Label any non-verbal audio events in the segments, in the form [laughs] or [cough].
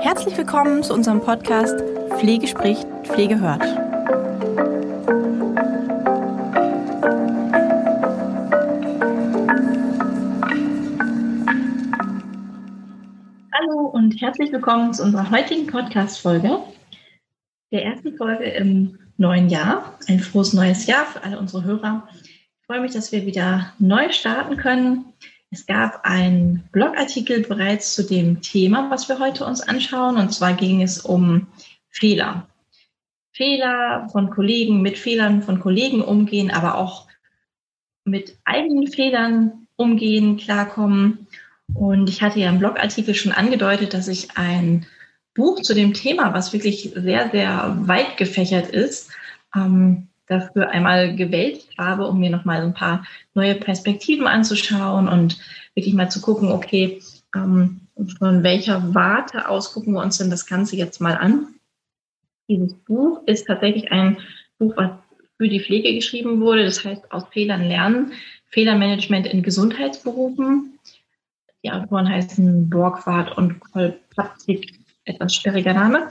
Herzlich willkommen zu unserem Podcast Pflege spricht, Pflege hört. Hallo und herzlich willkommen zu unserer heutigen Podcast-Folge, der ersten Folge im neuen Jahr. Ein frohes neues Jahr für alle unsere Hörer. Ich freue mich, dass wir wieder neu starten können. Es gab einen Blogartikel bereits zu dem Thema, was wir heute uns anschauen. Und zwar ging es um Fehler. Fehler von Kollegen, mit Fehlern von Kollegen umgehen, aber auch mit eigenen Fehlern umgehen, klarkommen. Und ich hatte ja im Blogartikel schon angedeutet, dass ich ein Buch zu dem Thema, was wirklich sehr, sehr weit gefächert ist, ähm, dafür einmal gewählt habe, um mir nochmal ein paar neue Perspektiven anzuschauen und wirklich mal zu gucken, okay, ähm, von welcher Warte aus gucken wir uns denn das Ganze jetzt mal an. Dieses Buch ist tatsächlich ein Buch, was für die Pflege geschrieben wurde. Das heißt, aus Fehlern lernen, Fehlermanagement in Gesundheitsberufen. Die Autoren heißen Borgward und Kolpatzik, etwas sperriger Name.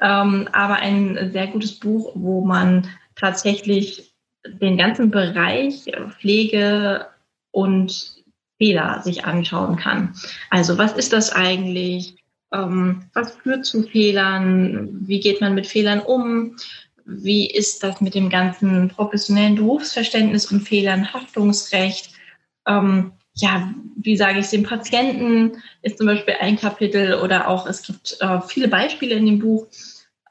Ähm, aber ein sehr gutes Buch, wo man tatsächlich den ganzen Bereich Pflege und Fehler sich anschauen kann. Also was ist das eigentlich? Ähm, was führt zu Fehlern? Wie geht man mit Fehlern um? Wie ist das mit dem ganzen professionellen Berufsverständnis und Fehlern, Haftungsrecht? Ähm, ja, wie sage ich es dem Patienten, ist zum Beispiel ein Kapitel oder auch es gibt äh, viele Beispiele in dem Buch,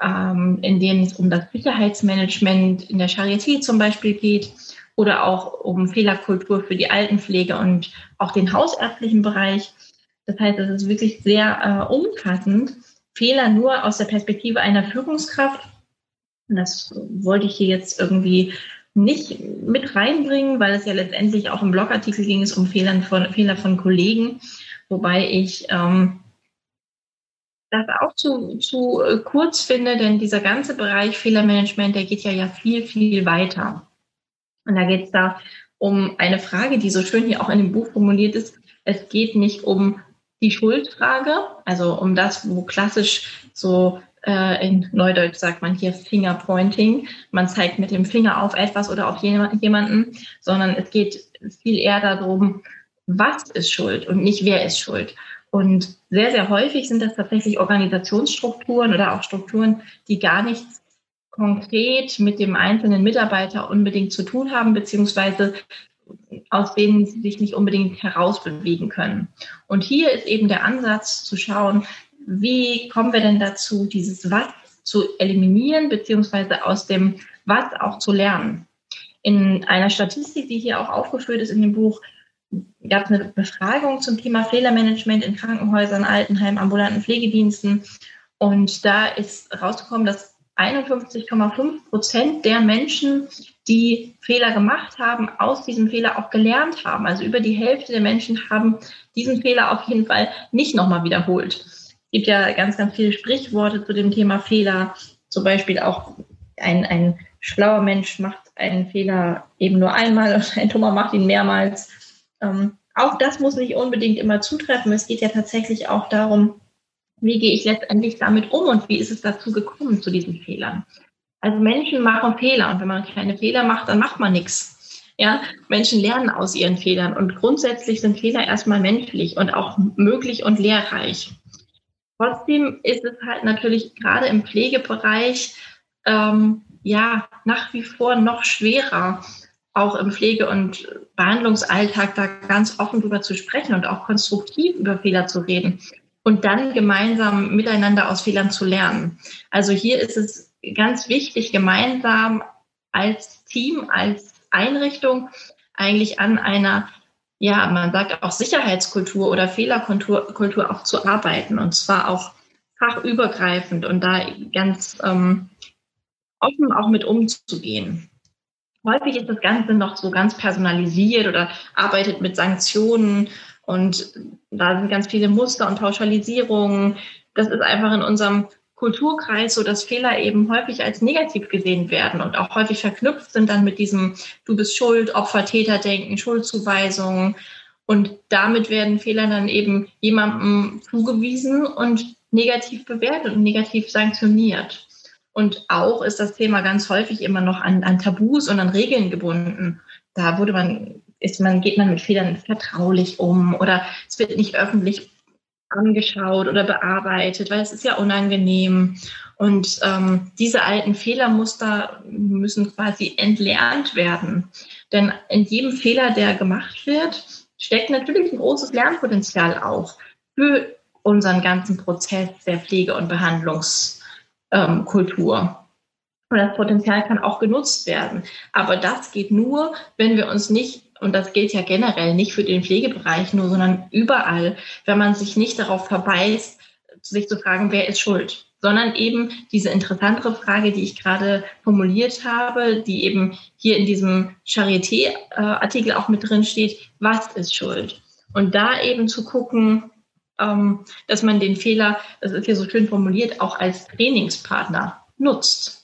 ähm, in denen es um das Sicherheitsmanagement in der Charité zum Beispiel geht oder auch um Fehlerkultur für die Altenpflege und auch den hausärztlichen Bereich. Das heißt, es ist wirklich sehr äh, umfassend. Fehler nur aus der Perspektive einer Führungskraft. Das wollte ich hier jetzt irgendwie nicht mit reinbringen, weil es ja letztendlich auch im Blogartikel ging es um Fehlern von, Fehler von Kollegen, wobei ich ähm, das auch zu, zu äh, kurz finde, denn dieser ganze Bereich Fehlermanagement, der geht ja, ja viel, viel weiter. Und da geht es da um eine Frage, die so schön hier auch in dem Buch formuliert ist. Es geht nicht um die Schuldfrage, also um das, wo klassisch so äh, in Neudeutsch sagt man hier Fingerpointing. Man zeigt mit dem Finger auf etwas oder auf jemanden, sondern es geht viel eher darum, was ist schuld und nicht wer ist schuld. Und sehr, sehr häufig sind das tatsächlich Organisationsstrukturen oder auch Strukturen, die gar nichts konkret mit dem einzelnen Mitarbeiter unbedingt zu tun haben, beziehungsweise aus denen sie sich nicht unbedingt herausbewegen können. Und hier ist eben der Ansatz zu schauen, wie kommen wir denn dazu, dieses Was zu eliminieren, beziehungsweise aus dem Was auch zu lernen? In einer Statistik, die hier auch aufgeführt ist in dem Buch, gab es eine Befragung zum Thema Fehlermanagement in Krankenhäusern, Altenheimen, ambulanten Pflegediensten. Und da ist rausgekommen, dass 51,5 Prozent der Menschen, die Fehler gemacht haben, aus diesem Fehler auch gelernt haben. Also über die Hälfte der Menschen haben diesen Fehler auf jeden Fall nicht nochmal wiederholt gibt ja ganz, ganz viele Sprichworte zu dem Thema Fehler. Zum Beispiel auch ein, ein schlauer Mensch macht einen Fehler eben nur einmal und ein Dummer macht ihn mehrmals. Ähm, auch das muss nicht unbedingt immer zutreffen. Es geht ja tatsächlich auch darum, wie gehe ich letztendlich damit um und wie ist es dazu gekommen zu diesen Fehlern. Also Menschen machen Fehler und wenn man keine Fehler macht, dann macht man nichts. Ja, Menschen lernen aus ihren Fehlern und grundsätzlich sind Fehler erstmal menschlich und auch möglich und lehrreich. Trotzdem ist es halt natürlich gerade im Pflegebereich ähm, ja nach wie vor noch schwerer, auch im Pflege- und Behandlungsalltag da ganz offen drüber zu sprechen und auch konstruktiv über Fehler zu reden und dann gemeinsam miteinander aus Fehlern zu lernen. Also hier ist es ganz wichtig, gemeinsam als Team, als Einrichtung eigentlich an einer ja, man sagt auch Sicherheitskultur oder Fehlerkultur Kultur auch zu arbeiten und zwar auch fachübergreifend und da ganz ähm, offen auch mit umzugehen. Häufig ist das Ganze noch so ganz personalisiert oder arbeitet mit Sanktionen und da sind ganz viele Muster und Pauschalisierungen. Das ist einfach in unserem Kulturkreis so, dass Fehler eben häufig als negativ gesehen werden und auch häufig verknüpft sind dann mit diesem Du bist schuld, Opfer, Täter denken, Schuldzuweisungen. Und damit werden Fehler dann eben jemandem zugewiesen und negativ bewertet und negativ sanktioniert. Und auch ist das Thema ganz häufig immer noch an, an Tabus und an Regeln gebunden. Da wurde man, ist man, geht man mit Fehlern vertraulich um oder es wird nicht öffentlich angeschaut oder bearbeitet, weil es ist ja unangenehm. Und ähm, diese alten Fehlermuster müssen quasi entlernt werden. Denn in jedem Fehler, der gemacht wird, steckt natürlich ein großes Lernpotenzial auch für unseren ganzen Prozess der Pflege- und Behandlungskultur. Ähm, und das Potenzial kann auch genutzt werden. Aber das geht nur, wenn wir uns nicht, und das gilt ja generell nicht für den Pflegebereich nur, sondern überall, wenn man sich nicht darauf verbeißt, sich zu fragen, wer ist schuld, sondern eben diese interessantere Frage, die ich gerade formuliert habe, die eben hier in diesem Charité-Artikel auch mit drin steht, was ist Schuld? Und da eben zu gucken, dass man den Fehler, das ist hier so schön formuliert, auch als Trainingspartner nutzt.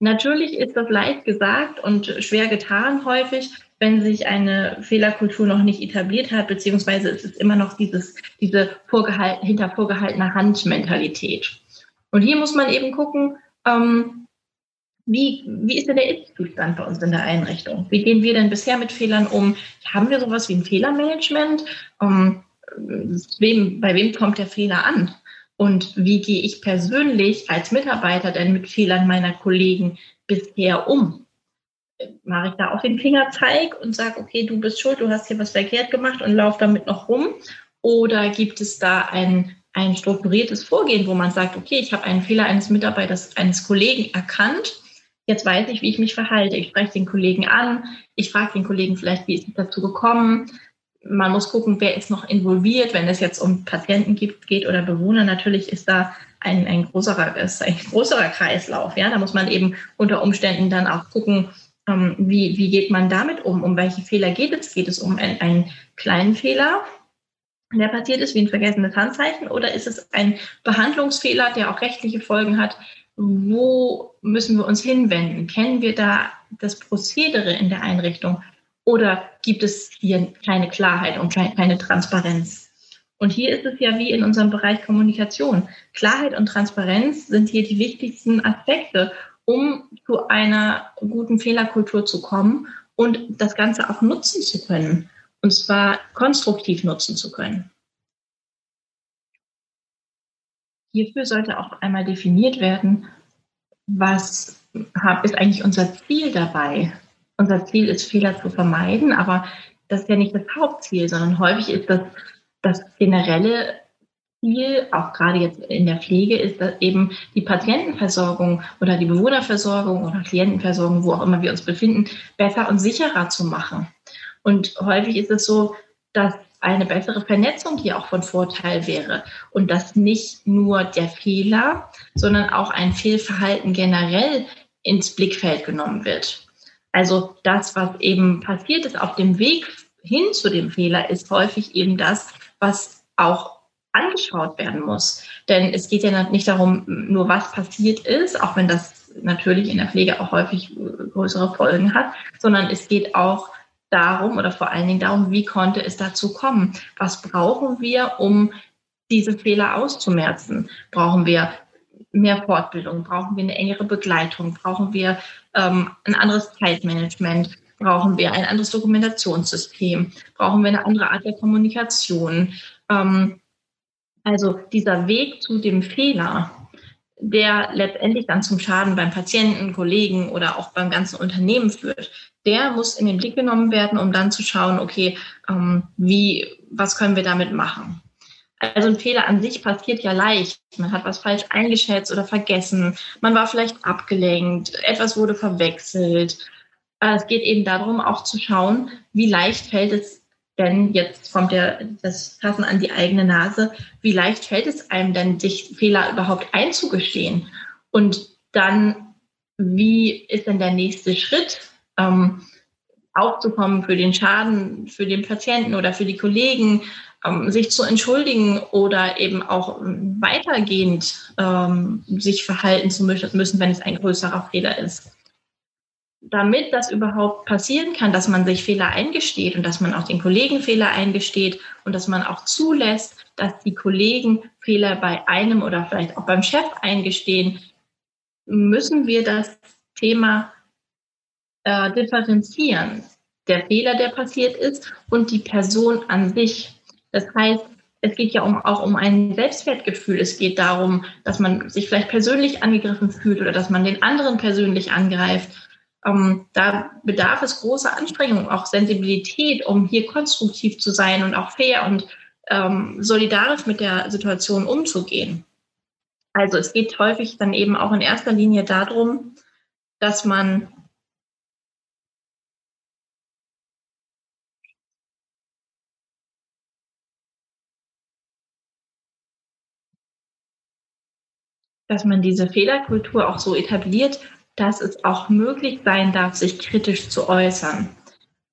Natürlich ist das leicht gesagt und schwer getan häufig, wenn sich eine Fehlerkultur noch nicht etabliert hat, beziehungsweise es ist immer noch dieses, diese vorgehalten, hinter vorgehaltener Hand-Mentalität. Und hier muss man eben gucken, ähm, wie, wie ist denn der Ist-Zustand bei uns in der Einrichtung? Wie gehen wir denn bisher mit Fehlern um? Haben wir sowas wie ein Fehlermanagement? Ähm, wem, bei wem kommt der Fehler an? Und wie gehe ich persönlich als Mitarbeiter denn mit Fehlern meiner Kollegen bisher um? Mache ich da auch den Fingerzeig und sage, okay, du bist schuld, du hast hier was verkehrt gemacht und lauf damit noch rum? Oder gibt es da ein, ein strukturiertes Vorgehen, wo man sagt, okay, ich habe einen Fehler eines Mitarbeiters, eines Kollegen erkannt, jetzt weiß ich, wie ich mich verhalte. Ich spreche den Kollegen an, ich frage den Kollegen vielleicht, wie ist es dazu gekommen, man muss gucken, wer ist noch involviert, wenn es jetzt um Patienten gibt, geht oder Bewohner. Natürlich ist da ein, ein, größerer, ist ein größerer Kreislauf. Ja, da muss man eben unter Umständen dann auch gucken, ähm, wie, wie geht man damit um? Um welche Fehler geht es? Geht es um einen, einen kleinen Fehler, der passiert ist, wie ein vergessenes Handzeichen, oder ist es ein Behandlungsfehler, der auch rechtliche Folgen hat? Wo müssen wir uns hinwenden? Kennen wir da das Prozedere in der Einrichtung? Oder gibt es hier keine Klarheit und keine Transparenz? Und hier ist es ja wie in unserem Bereich Kommunikation. Klarheit und Transparenz sind hier die wichtigsten Aspekte, um zu einer guten Fehlerkultur zu kommen und das Ganze auch nutzen zu können. Und zwar konstruktiv nutzen zu können. Hierfür sollte auch einmal definiert werden, was ist eigentlich unser Ziel dabei? Unser Ziel ist, Fehler zu vermeiden, aber das ist ja nicht das Hauptziel, sondern häufig ist das das generelle Ziel, auch gerade jetzt in der Pflege, ist dass eben die Patientenversorgung oder die Bewohnerversorgung oder Klientenversorgung, wo auch immer wir uns befinden, besser und sicherer zu machen. Und häufig ist es so, dass eine bessere Vernetzung hier auch von Vorteil wäre und dass nicht nur der Fehler, sondern auch ein Fehlverhalten generell ins Blickfeld genommen wird. Also das, was eben passiert ist auf dem Weg hin zu dem Fehler, ist häufig eben das, was auch angeschaut werden muss. Denn es geht ja nicht darum, nur was passiert ist, auch wenn das natürlich in der Pflege auch häufig größere Folgen hat, sondern es geht auch darum oder vor allen Dingen darum, wie konnte es dazu kommen? Was brauchen wir, um diese Fehler auszumerzen? Brauchen wir mehr Fortbildung? Brauchen wir eine engere Begleitung? Brauchen wir ähm, ein anderes Zeitmanagement? Brauchen wir ein anderes Dokumentationssystem? Brauchen wir eine andere Art der Kommunikation? Ähm, also dieser Weg zu dem Fehler, der letztendlich dann zum Schaden beim Patienten, Kollegen oder auch beim ganzen Unternehmen führt, der muss in den Blick genommen werden, um dann zu schauen, okay, ähm, wie, was können wir damit machen? Also ein Fehler an sich passiert ja leicht. Man hat was falsch eingeschätzt oder vergessen. Man war vielleicht abgelenkt. Etwas wurde verwechselt. Es geht eben darum, auch zu schauen, wie leicht fällt es denn, jetzt kommt der, das Fassen an die eigene Nase, wie leicht fällt es einem denn, sich Fehler überhaupt einzugestehen? Und dann, wie ist denn der nächste Schritt? Ähm, aufzukommen für den Schaden für den Patienten oder für die Kollegen, ähm, sich zu entschuldigen oder eben auch weitergehend ähm, sich verhalten zu müssen, wenn es ein größerer Fehler ist. Damit das überhaupt passieren kann, dass man sich Fehler eingesteht und dass man auch den Kollegen Fehler eingesteht und dass man auch zulässt, dass die Kollegen Fehler bei einem oder vielleicht auch beim Chef eingestehen, müssen wir das Thema äh, differenzieren. Der Fehler, der passiert ist und die Person an sich. Das heißt, es geht ja um, auch um ein Selbstwertgefühl. Es geht darum, dass man sich vielleicht persönlich angegriffen fühlt oder dass man den anderen persönlich angreift. Ähm, da bedarf es großer Anstrengung, auch Sensibilität, um hier konstruktiv zu sein und auch fair und ähm, solidarisch mit der Situation umzugehen. Also es geht häufig dann eben auch in erster Linie darum, dass man dass man diese Fehlerkultur auch so etabliert, dass es auch möglich sein darf, sich kritisch zu äußern.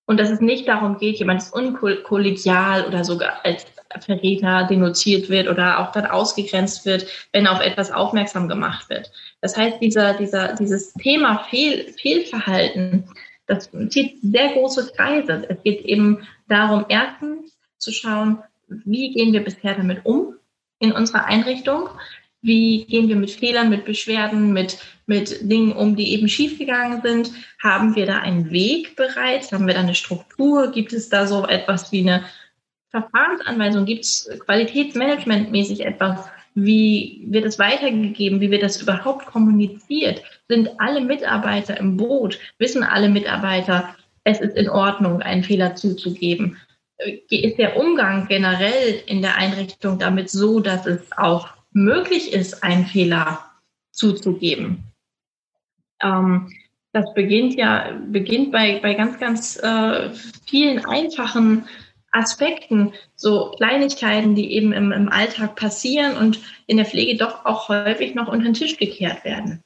Und dass es nicht darum geht, jemand ist unkollegial oder sogar als Verräter denunziert wird oder auch dann ausgegrenzt wird, wenn auf etwas aufmerksam gemacht wird. Das heißt, dieser, dieser, dieses Thema Fehl, Fehlverhalten, das zieht sehr große Kreise. Es geht eben darum, erstens zu schauen, wie gehen wir bisher damit um in unserer Einrichtung? Wie gehen wir mit Fehlern, mit Beschwerden, mit, mit Dingen um, die eben schiefgegangen sind? Haben wir da einen Weg bereits? Haben wir da eine Struktur? Gibt es da so etwas wie eine Verfahrensanweisung? Gibt es qualitätsmanagementmäßig etwas? Wie wird es weitergegeben? Wie wird das überhaupt kommuniziert? Sind alle Mitarbeiter im Boot? Wissen alle Mitarbeiter, es ist in Ordnung, einen Fehler zuzugeben? Ist der Umgang generell in der Einrichtung damit so, dass es auch möglich ist, einen Fehler zuzugeben. Ähm, das beginnt ja beginnt bei, bei ganz, ganz äh, vielen einfachen Aspekten, so Kleinigkeiten, die eben im, im Alltag passieren und in der Pflege doch auch häufig noch unter den Tisch gekehrt werden.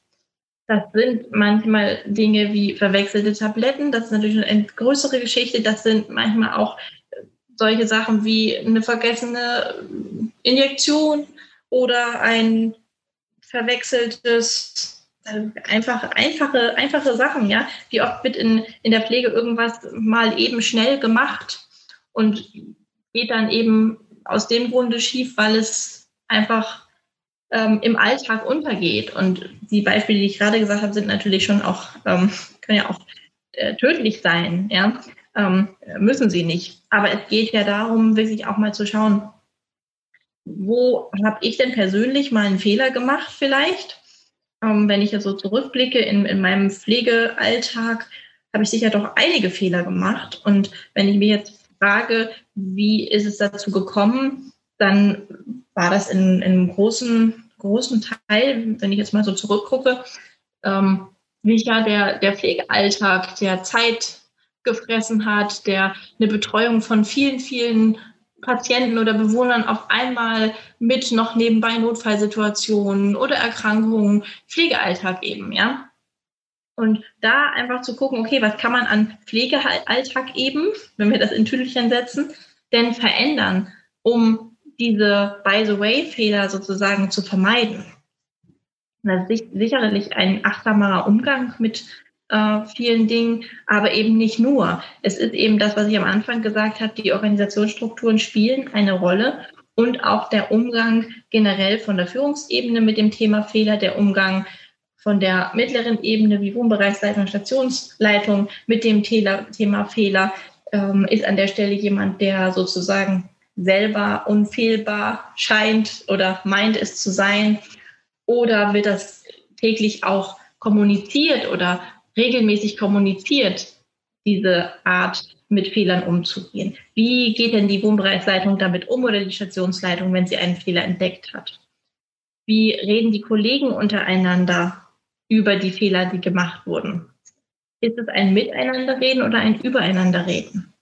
Das sind manchmal Dinge wie verwechselte Tabletten, das ist natürlich eine größere Geschichte, das sind manchmal auch solche Sachen wie eine vergessene Injektion, oder ein verwechseltes, äh, einfach, einfache, einfache Sachen, ja. Wie oft wird in, in der Pflege irgendwas mal eben schnell gemacht und geht dann eben aus dem Grunde schief, weil es einfach ähm, im Alltag untergeht. Und die Beispiele, die ich gerade gesagt habe, sind natürlich schon auch, ähm, können ja auch äh, tödlich sein, ja. Ähm, müssen sie nicht. Aber es geht ja darum, wirklich auch mal zu schauen, wo habe ich denn persönlich mal einen Fehler gemacht vielleicht? Ähm, wenn ich jetzt so zurückblicke in, in meinem Pflegealltag, habe ich sicher doch einige Fehler gemacht. Und wenn ich mir jetzt frage, wie ist es dazu gekommen, dann war das in, in einem großen, großen Teil, wenn ich jetzt mal so zurückgucke, ähm, ja der, der Pflegealltag, der Zeit gefressen hat, der eine Betreuung von vielen, vielen Patienten oder Bewohnern auf einmal mit noch nebenbei Notfallsituationen oder Erkrankungen, Pflegealltag eben, ja. Und da einfach zu gucken, okay, was kann man an Pflegealltag eben, wenn wir das in Tüdelchen setzen, denn verändern, um diese By-the-Way-Fehler sozusagen zu vermeiden. Das ist sicherlich ein achtsamerer Umgang mit äh, vielen Dingen, aber eben nicht nur. Es ist eben das, was ich am Anfang gesagt habe, die Organisationsstrukturen spielen eine Rolle und auch der Umgang generell von der Führungsebene mit dem Thema Fehler, der Umgang von der mittleren Ebene wie Wohnbereichsleitung, Stationsleitung mit dem Thema Fehler ähm, ist an der Stelle jemand, der sozusagen selber unfehlbar scheint oder meint es zu sein? Oder wird das täglich auch kommuniziert oder regelmäßig kommuniziert, diese Art mit Fehlern umzugehen? Wie geht denn die Wohnbereichsleitung damit um oder die Stationsleitung, wenn sie einen Fehler entdeckt hat? Wie reden die Kollegen untereinander über die Fehler, die gemacht wurden? Ist es ein Miteinanderreden oder ein Übereinanderreden?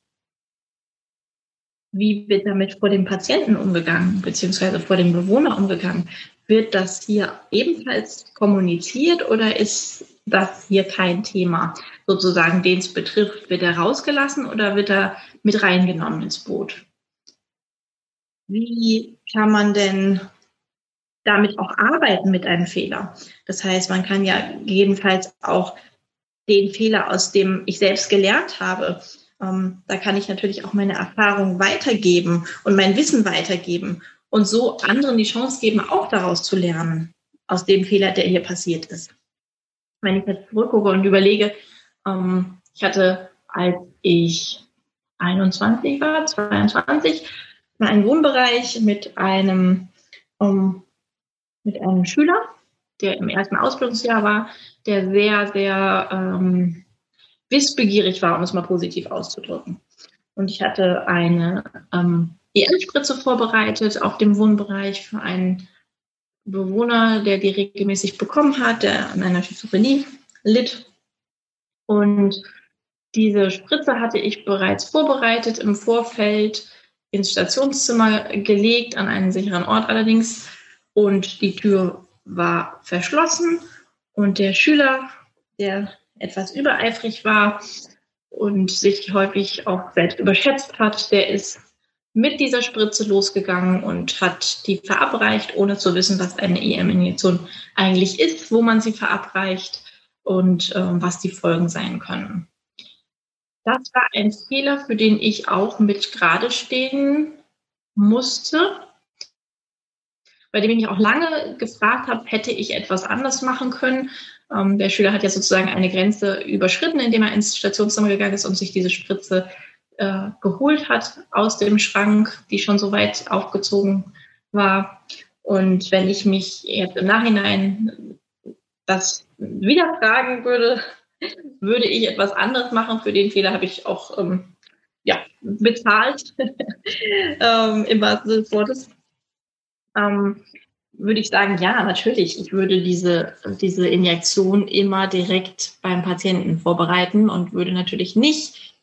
Wie wird damit vor dem Patienten umgegangen, beziehungsweise vor dem Bewohner umgegangen? Wird das hier ebenfalls kommuniziert oder ist das hier kein Thema? Sozusagen, den es betrifft, wird er rausgelassen oder wird er mit reingenommen ins Boot? Wie kann man denn damit auch arbeiten mit einem Fehler? Das heißt, man kann ja gegebenenfalls auch den Fehler, aus dem ich selbst gelernt habe, ähm, da kann ich natürlich auch meine Erfahrung weitergeben und mein Wissen weitergeben und so anderen die Chance geben, auch daraus zu lernen, aus dem Fehler, der hier passiert ist. Wenn ich jetzt zurückgucke und überlege, ähm, ich hatte, als ich 21 war, 22, war ein Wohnbereich mit einem, um, mit einem Schüler, der im ersten Ausbildungsjahr war, der sehr, sehr ähm, wissbegierig war, um es mal positiv auszudrücken. Und ich hatte eine ähm, EM-Spritze vorbereitet auf dem Wohnbereich für einen Bewohner, der die regelmäßig bekommen hat, der an einer Schizophrenie litt. Und diese Spritze hatte ich bereits vorbereitet im Vorfeld ins Stationszimmer gelegt, an einen sicheren Ort allerdings. Und die Tür war verschlossen. Und der Schüler, der etwas übereifrig war und sich häufig auch selbst überschätzt hat, der ist mit dieser Spritze losgegangen und hat die verabreicht, ohne zu wissen, was eine EM-Injektion eigentlich ist, wo man sie verabreicht und äh, was die Folgen sein können. Das war ein Fehler, für den ich auch mit gerade stehen musste, bei dem ich auch lange gefragt habe, hätte ich etwas anders machen können. Ähm, der Schüler hat ja sozusagen eine Grenze überschritten, indem er ins Stationszimmer gegangen ist und sich diese Spritze äh, geholt hat aus dem Schrank, die schon so weit aufgezogen war. Und wenn ich mich jetzt im Nachhinein das wieder fragen würde, [laughs] würde ich etwas anderes machen. Für den Fehler habe ich auch ähm, ja, bezahlt, [laughs] ähm, im wahrsten Sinne des Wortes ähm, würde ich sagen, ja, natürlich. Ich würde diese, diese Injektion immer direkt beim Patienten vorbereiten und würde natürlich nicht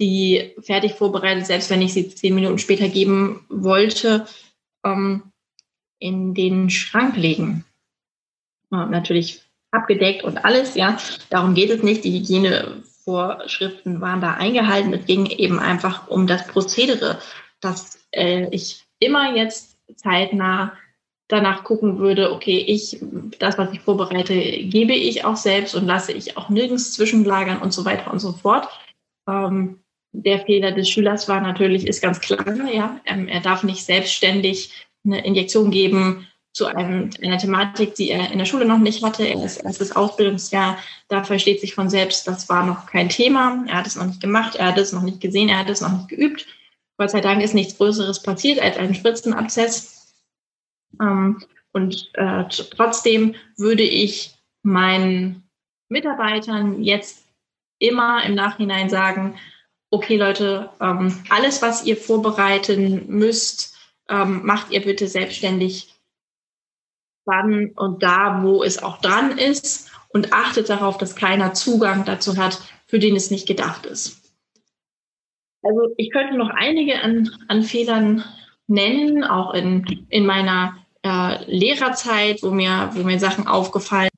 die fertig vorbereitet, selbst wenn ich sie zehn Minuten später geben wollte, ähm, in den Schrank legen. Ja, natürlich abgedeckt und alles, ja. Darum geht es nicht. Die Hygienevorschriften waren da eingehalten. Es ging eben einfach um das Prozedere, dass äh, ich immer jetzt zeitnah danach gucken würde, okay, ich, das, was ich vorbereite, gebe ich auch selbst und lasse ich auch nirgends zwischenlagern und so weiter und so fort. Ähm, der Fehler des Schülers war natürlich, ist ganz klar, ja, ähm, er darf nicht selbstständig eine Injektion geben zu einem, einer Thematik, die er in der Schule noch nicht hatte. Er ist erstes Ausbildungsjahr, da versteht sich von selbst, das war noch kein Thema. Er hat es noch nicht gemacht, er hat es noch nicht gesehen, er hat es noch nicht geübt. Gott sei Dank ist nichts Größeres passiert als ein Spritzenabszess. Ähm, und äh, trotzdem würde ich meinen Mitarbeitern jetzt immer im Nachhinein sagen, okay Leute, ähm, alles, was ihr vorbereiten müsst, ähm, macht ihr bitte selbstständig dann und da, wo es auch dran ist. Und achtet darauf, dass keiner Zugang dazu hat, für den es nicht gedacht ist. Also ich könnte noch einige an, an Fehlern nennen, auch in, in meiner äh, Lehrerzeit, wo mir, wo mir Sachen aufgefallen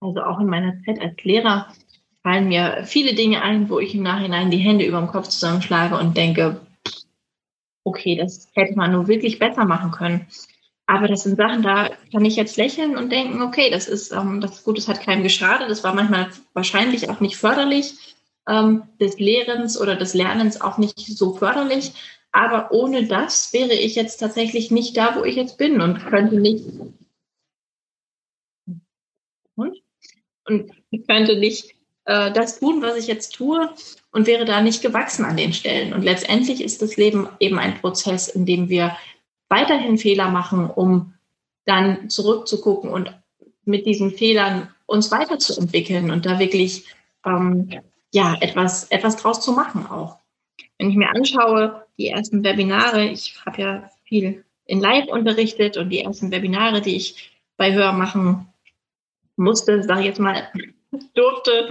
Also auch in meiner Zeit als Lehrer fallen mir viele Dinge ein, wo ich im Nachhinein die Hände über dem Kopf zusammenschlage und denke, okay, das hätte man nur wirklich besser machen können. Aber das sind Sachen, da kann ich jetzt lächeln und denken, okay, das ist, ähm, das ist gut, es hat keinem geschadet, das war manchmal wahrscheinlich auch nicht förderlich ähm, des Lehrens oder des Lernens auch nicht so förderlich. Aber ohne das wäre ich jetzt tatsächlich nicht da, wo ich jetzt bin und könnte nicht und, und könnte nicht äh, das tun, was ich jetzt tue und wäre da nicht gewachsen an den Stellen. Und letztendlich ist das Leben eben ein Prozess, in dem wir weiterhin Fehler machen, um dann zurückzugucken und mit diesen Fehlern uns weiterzuentwickeln und da wirklich ähm, ja, etwas, etwas draus zu machen auch. Wenn ich mir anschaue, die ersten Webinare, ich habe ja viel in Live unterrichtet und die ersten Webinare, die ich bei Hör machen musste, sage ich jetzt mal, durfte,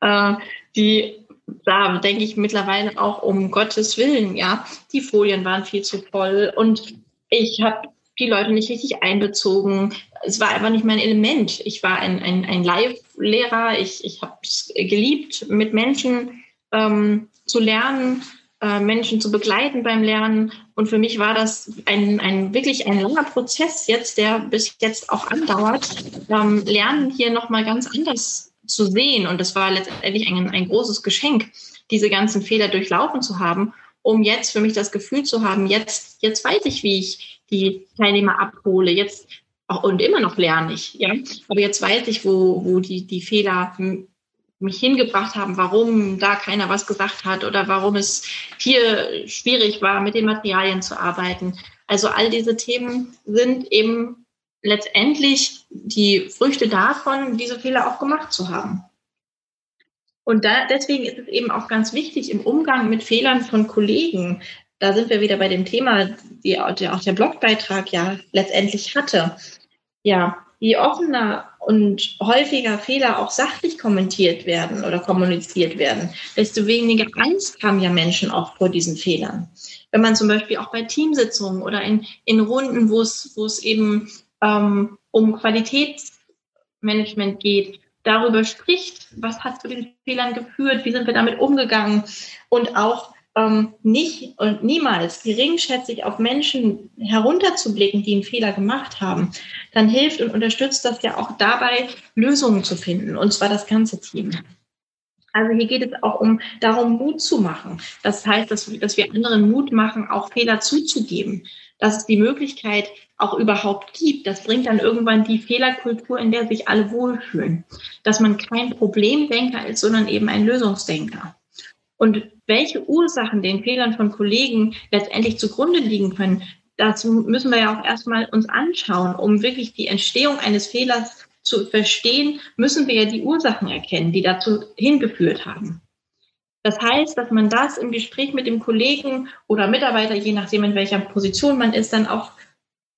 äh, die, da denke ich mittlerweile auch um Gottes Willen, ja, die Folien waren viel zu voll und ich habe die Leute nicht richtig einbezogen. Es war einfach nicht mein Element. Ich war ein, ein, ein Live-Lehrer. Ich, ich habe es geliebt, mit Menschen ähm, zu lernen, äh, Menschen zu begleiten beim Lernen. Und für mich war das ein, ein wirklich ein langer Prozess jetzt, der bis jetzt auch andauert, ähm, Lernen hier nochmal ganz anders zu sehen. Und das war letztendlich ein, ein großes Geschenk, diese ganzen Fehler durchlaufen zu haben, um jetzt für mich das Gefühl zu haben, jetzt, jetzt weiß ich, wie ich die Teilnehmer abhole. Jetzt und immer noch lerne ich, ja. Aber jetzt weiß ich, wo, wo die, die Fehler mich hingebracht haben, warum da keiner was gesagt hat oder warum es hier schwierig war, mit den Materialien zu arbeiten. Also all diese Themen sind eben letztendlich die Früchte davon, diese Fehler auch gemacht zu haben. Und da, deswegen ist es eben auch ganz wichtig im Umgang mit Fehlern von Kollegen. Da sind wir wieder bei dem Thema, die auch der Blogbeitrag ja letztendlich hatte. Ja, je offener und häufiger Fehler auch sachlich kommentiert werden oder kommuniziert werden, desto weniger Angst haben ja Menschen auch vor diesen Fehlern. Wenn man zum Beispiel auch bei Teamsitzungen oder in, in Runden, wo es, eben ähm, um Qualitätsmanagement geht, darüber spricht, was hat zu den Fehlern geführt, wie sind wir damit umgegangen und auch ähm, nicht und niemals geringschätzig auf Menschen herunterzublicken, die einen Fehler gemacht haben, dann hilft und unterstützt das ja auch dabei, Lösungen zu finden, und zwar das ganze Team. Also hier geht es auch um darum, Mut zu machen. Das heißt, dass, dass wir anderen Mut machen, auch Fehler zuzugeben, dass es die Möglichkeit auch überhaupt gibt. Das bringt dann irgendwann die Fehlerkultur, in der sich alle wohlfühlen. Dass man kein Problemdenker ist, sondern eben ein Lösungsdenker. Und welche Ursachen den Fehlern von Kollegen letztendlich zugrunde liegen können, das müssen wir ja auch erstmal uns anschauen. Um wirklich die Entstehung eines Fehlers zu verstehen, müssen wir ja die Ursachen erkennen, die dazu hingeführt haben. Das heißt, dass man das im Gespräch mit dem Kollegen oder Mitarbeiter, je nachdem in welcher Position man ist, dann auch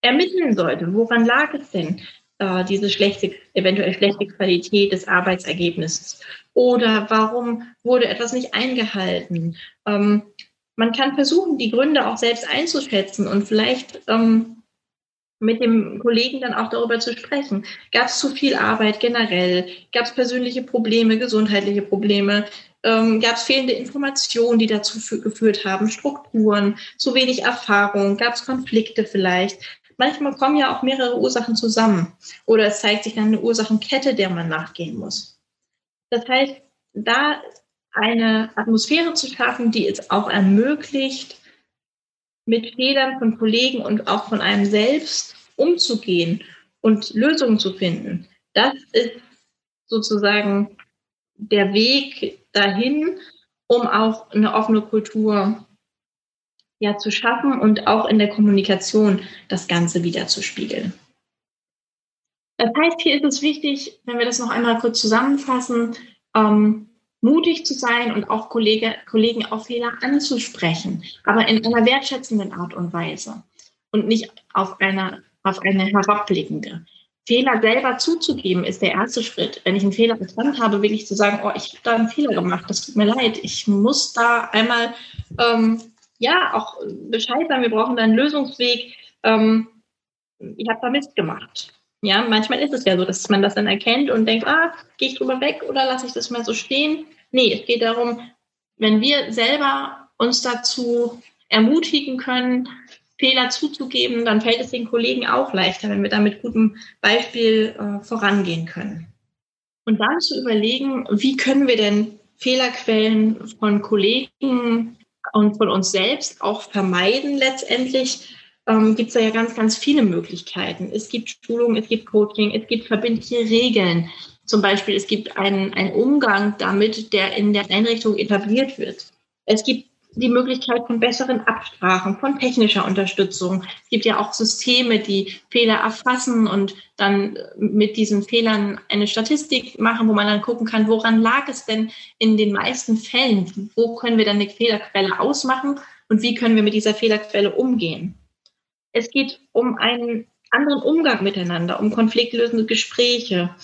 ermitteln sollte. Woran lag es denn, äh, diese schlechte, eventuell schlechte Qualität des Arbeitsergebnisses? Oder warum wurde etwas nicht eingehalten? Ähm, man kann versuchen, die Gründe auch selbst einzuschätzen und vielleicht ähm, mit dem Kollegen dann auch darüber zu sprechen. Gab es zu viel Arbeit generell? Gab es persönliche Probleme, gesundheitliche Probleme? Ähm, Gab es fehlende Informationen, die dazu geführt haben? Strukturen, zu wenig Erfahrung? Gab es Konflikte vielleicht? Manchmal kommen ja auch mehrere Ursachen zusammen oder es zeigt sich dann eine Ursachenkette, der man nachgehen muss. Das heißt, da eine Atmosphäre zu schaffen, die es auch ermöglicht, mit Fehlern von Kollegen und auch von einem selbst umzugehen und Lösungen zu finden. Das ist sozusagen der Weg dahin, um auch eine offene Kultur ja zu schaffen und auch in der Kommunikation das Ganze wieder zu spiegeln. Das heißt, hier ist es wichtig, wenn wir das noch einmal kurz zusammenfassen, ähm, mutig zu sein und auch Kollege, Kollegen auf Fehler anzusprechen, aber in einer wertschätzenden Art und Weise und nicht auf eine, auf eine herabblickende. Fehler selber zuzugeben ist der erste Schritt. Wenn ich einen Fehler erkannt habe, wirklich zu sagen, oh, ich habe da einen Fehler gemacht, das tut mir leid, ich muss da einmal ähm, ja auch Bescheid sagen, wir brauchen da einen Lösungsweg. Ähm, ich habe da Mist gemacht. Ja, manchmal ist es ja so, dass man das dann erkennt und denkt, ah, gehe ich drüber weg oder lasse ich das mal so stehen? Nee, es geht darum, wenn wir selber uns dazu ermutigen können, Fehler zuzugeben, dann fällt es den Kollegen auch leichter, wenn wir da mit gutem Beispiel äh, vorangehen können. Und dann zu überlegen, wie können wir denn Fehlerquellen von Kollegen und von uns selbst auch vermeiden letztendlich, ähm, gibt es ja ganz, ganz viele Möglichkeiten. Es gibt Schulungen, es gibt Coaching, es gibt verbindliche Regeln. Zum Beispiel, es gibt einen, einen Umgang damit, der in der Einrichtung etabliert wird. Es gibt die Möglichkeit von besseren Absprachen, von technischer Unterstützung. Es gibt ja auch Systeme, die Fehler erfassen und dann mit diesen Fehlern eine Statistik machen, wo man dann gucken kann, woran lag es denn in den meisten Fällen? Wo können wir dann eine Fehlerquelle ausmachen und wie können wir mit dieser Fehlerquelle umgehen? Es geht um einen anderen Umgang miteinander, um konfliktlösende Gespräche,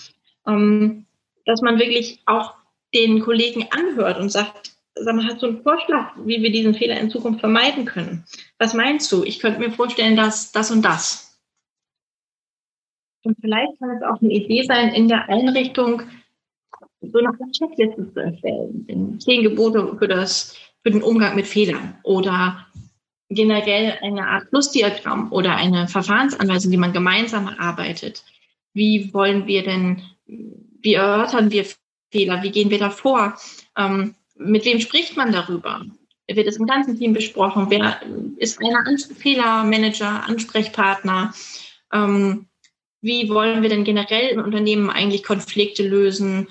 um, dass man wirklich auch den Kollegen anhört und sagt, sag mal, hast du einen Vorschlag, wie wir diesen Fehler in Zukunft vermeiden können? Was meinst du? Ich könnte mir vorstellen, dass das und das. Und vielleicht kann es auch eine Idee sein, in der Einrichtung so eine Checkliste zu erstellen. Zehn Gebote für, das, für den Umgang mit Fehlern oder generell eine Art Flussdiagramm oder eine Verfahrensanweisung, die man gemeinsam erarbeitet. Wie wollen wir denn, wie erörtern wir Fehler? Wie gehen wir da vor? Ähm, mit wem spricht man darüber? Wird es im ganzen Team besprochen? Wer ist ein Fehlermanager, Ansprechpartner? Ähm, wie wollen wir denn generell im Unternehmen eigentlich Konflikte lösen?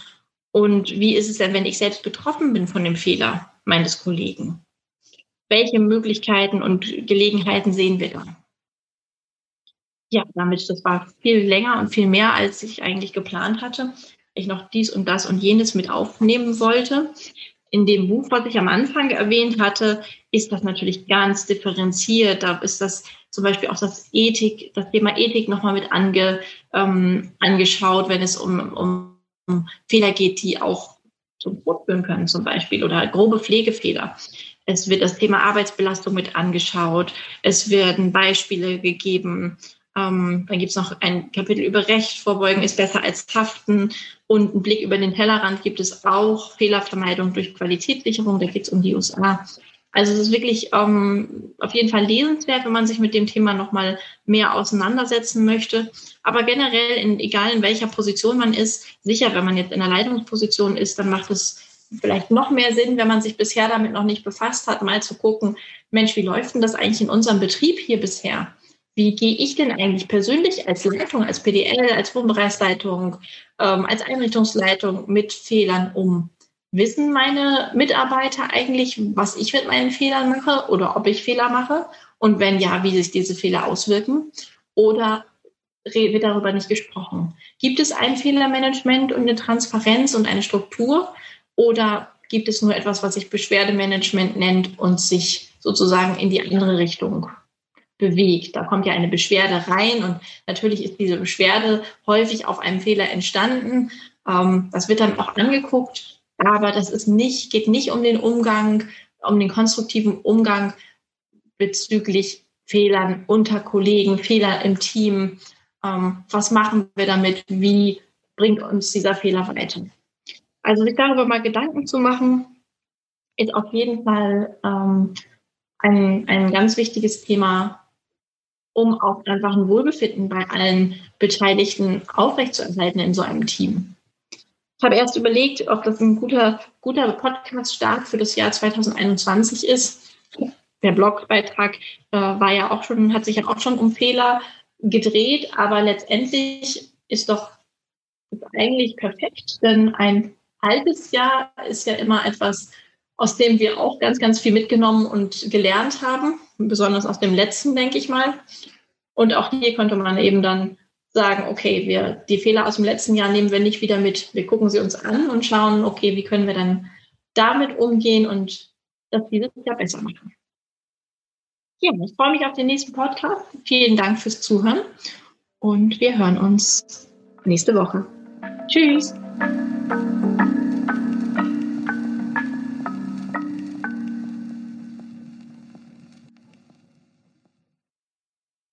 Und wie ist es denn, wenn ich selbst betroffen bin von dem Fehler meines Kollegen? Welche Möglichkeiten und Gelegenheiten sehen wir da? Ja, damit, das war viel länger und viel mehr, als ich eigentlich geplant hatte. Ich noch dies und das und jenes mit aufnehmen wollte. In dem Buch, was ich am Anfang erwähnt hatte, ist das natürlich ganz differenziert. Da ist das zum Beispiel auch das Ethik, das Thema Ethik nochmal mit ange, ähm, angeschaut, wenn es um, um Fehler geht, die auch zum Tod führen können zum Beispiel oder grobe Pflegefehler. Es wird das Thema Arbeitsbelastung mit angeschaut. Es werden Beispiele gegeben. Ähm, dann gibt es noch ein Kapitel über Recht. Vorbeugen ist besser als haften. Und ein Blick über den Tellerrand gibt es auch Fehlervermeidung durch Qualitätssicherung. Da geht es um die USA. Also es ist wirklich ähm, auf jeden Fall lesenswert, wenn man sich mit dem Thema nochmal mehr auseinandersetzen möchte. Aber generell, in, egal in welcher Position man ist, sicher, wenn man jetzt in der Leitungsposition ist, dann macht es vielleicht noch mehr Sinn, wenn man sich bisher damit noch nicht befasst hat, mal zu gucken, Mensch, wie läuft denn das eigentlich in unserem Betrieb hier bisher? Wie gehe ich denn eigentlich persönlich als Leitung, als PDL, als Wohnbereichsleitung, ähm, als Einrichtungsleitung mit Fehlern um? Wissen meine Mitarbeiter eigentlich, was ich mit meinen Fehlern mache oder ob ich Fehler mache? Und wenn ja, wie sich diese Fehler auswirken? Oder wird darüber nicht gesprochen? Gibt es ein Fehlermanagement und eine Transparenz und eine Struktur? Oder gibt es nur etwas, was sich Beschwerdemanagement nennt und sich sozusagen in die andere Richtung bewegt? Da kommt ja eine Beschwerde rein und natürlich ist diese Beschwerde häufig auf einem Fehler entstanden. Ähm, das wird dann auch angeguckt aber das ist nicht, geht nicht um den Umgang, um den konstruktiven Umgang bezüglich Fehlern unter Kollegen, Fehler im Team. Ähm, was machen wir damit? Wie bringt uns dieser Fehler weiter? Also sich darüber mal Gedanken zu machen, ist auf jeden Fall ähm, ein, ein ganz wichtiges Thema, um auch einfach ein Wohlbefinden bei allen Beteiligten aufrechtzuerhalten in so einem Team. Ich habe erst überlegt, ob das ein guter, guter Podcast-Start für das Jahr 2021 ist. Der Blogbeitrag äh, war ja auch schon, hat sich ja auch schon um Fehler gedreht, aber letztendlich ist doch eigentlich perfekt, denn ein halbes Jahr ist ja immer etwas, aus dem wir auch ganz, ganz viel mitgenommen und gelernt haben, besonders aus dem letzten, denke ich mal. Und auch hier konnte man eben dann sagen, okay, wir, die Fehler aus dem letzten Jahr nehmen wir nicht wieder mit. Wir gucken sie uns an und schauen, okay, wie können wir dann damit umgehen und das dieses Jahr besser machen. Ja, ich freue mich auf den nächsten Podcast. Vielen Dank fürs Zuhören und wir hören uns nächste Woche. Tschüss.